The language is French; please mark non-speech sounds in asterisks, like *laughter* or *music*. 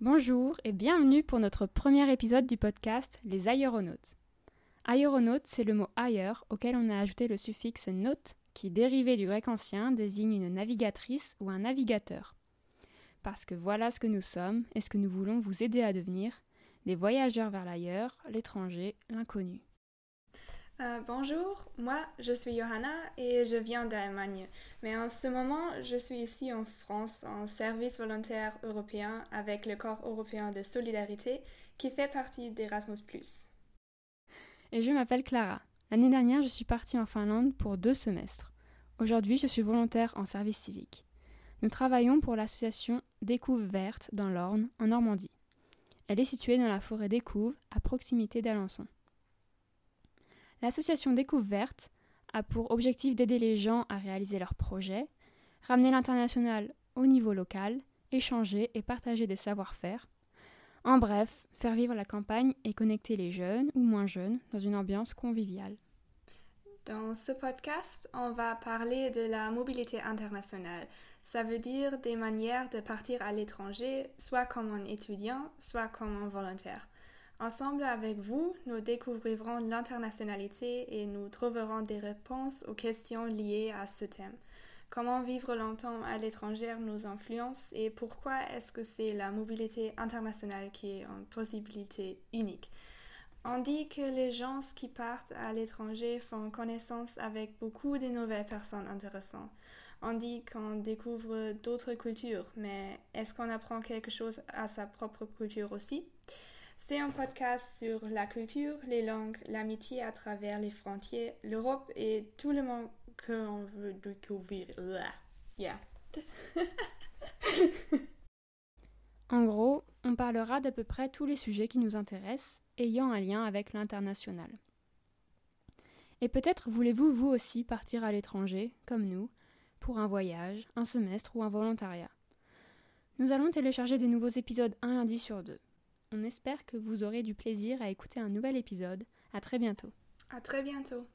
Bonjour et bienvenue pour notre premier épisode du podcast Les aéronautes. Aéronaute, c'est le mot ailleurs auquel on a ajouté le suffixe naute qui, dérivé du grec ancien, désigne une navigatrice ou un navigateur. Parce que voilà ce que nous sommes et ce que nous voulons vous aider à devenir, des voyageurs vers l'ailleurs, l'étranger, l'inconnu. Euh, bonjour, moi je suis Johanna et je viens d'Allemagne. Mais en ce moment, je suis ici en France en service volontaire européen avec le Corps européen de solidarité qui fait partie d'Erasmus. Et je m'appelle Clara. L'année dernière, je suis partie en Finlande pour deux semestres. Aujourd'hui, je suis volontaire en service civique. Nous travaillons pour l'association Découve Verte dans l'Orne, en Normandie. Elle est située dans la forêt d'Écouves, à proximité d'Alençon. L'association Découverte a pour objectif d'aider les gens à réaliser leurs projets, ramener l'international au niveau local, échanger et partager des savoir-faire. En bref, faire vivre la campagne et connecter les jeunes ou moins jeunes dans une ambiance conviviale. Dans ce podcast, on va parler de la mobilité internationale. Ça veut dire des manières de partir à l'étranger, soit comme un étudiant, soit comme un volontaire. Ensemble avec vous, nous découvrirons l'internationalité et nous trouverons des réponses aux questions liées à ce thème. Comment vivre longtemps à l'étranger nous influence et pourquoi est-ce que c'est la mobilité internationale qui est une possibilité unique? On dit que les gens qui partent à l'étranger font connaissance avec beaucoup de nouvelles personnes intéressantes. On dit qu'on découvre d'autres cultures, mais est-ce qu'on apprend quelque chose à sa propre culture aussi? C'est un podcast sur la culture, les langues, l'amitié à travers les frontières, l'Europe et tout le monde qu'on veut découvrir. Yeah. *laughs* en gros, on parlera d'à peu près tous les sujets qui nous intéressent, ayant un lien avec l'international. Et peut-être voulez-vous vous aussi partir à l'étranger, comme nous, pour un voyage, un semestre ou un volontariat. Nous allons télécharger des nouveaux épisodes un lundi sur deux. On espère que vous aurez du plaisir à écouter un nouvel épisode. À très bientôt. À très bientôt.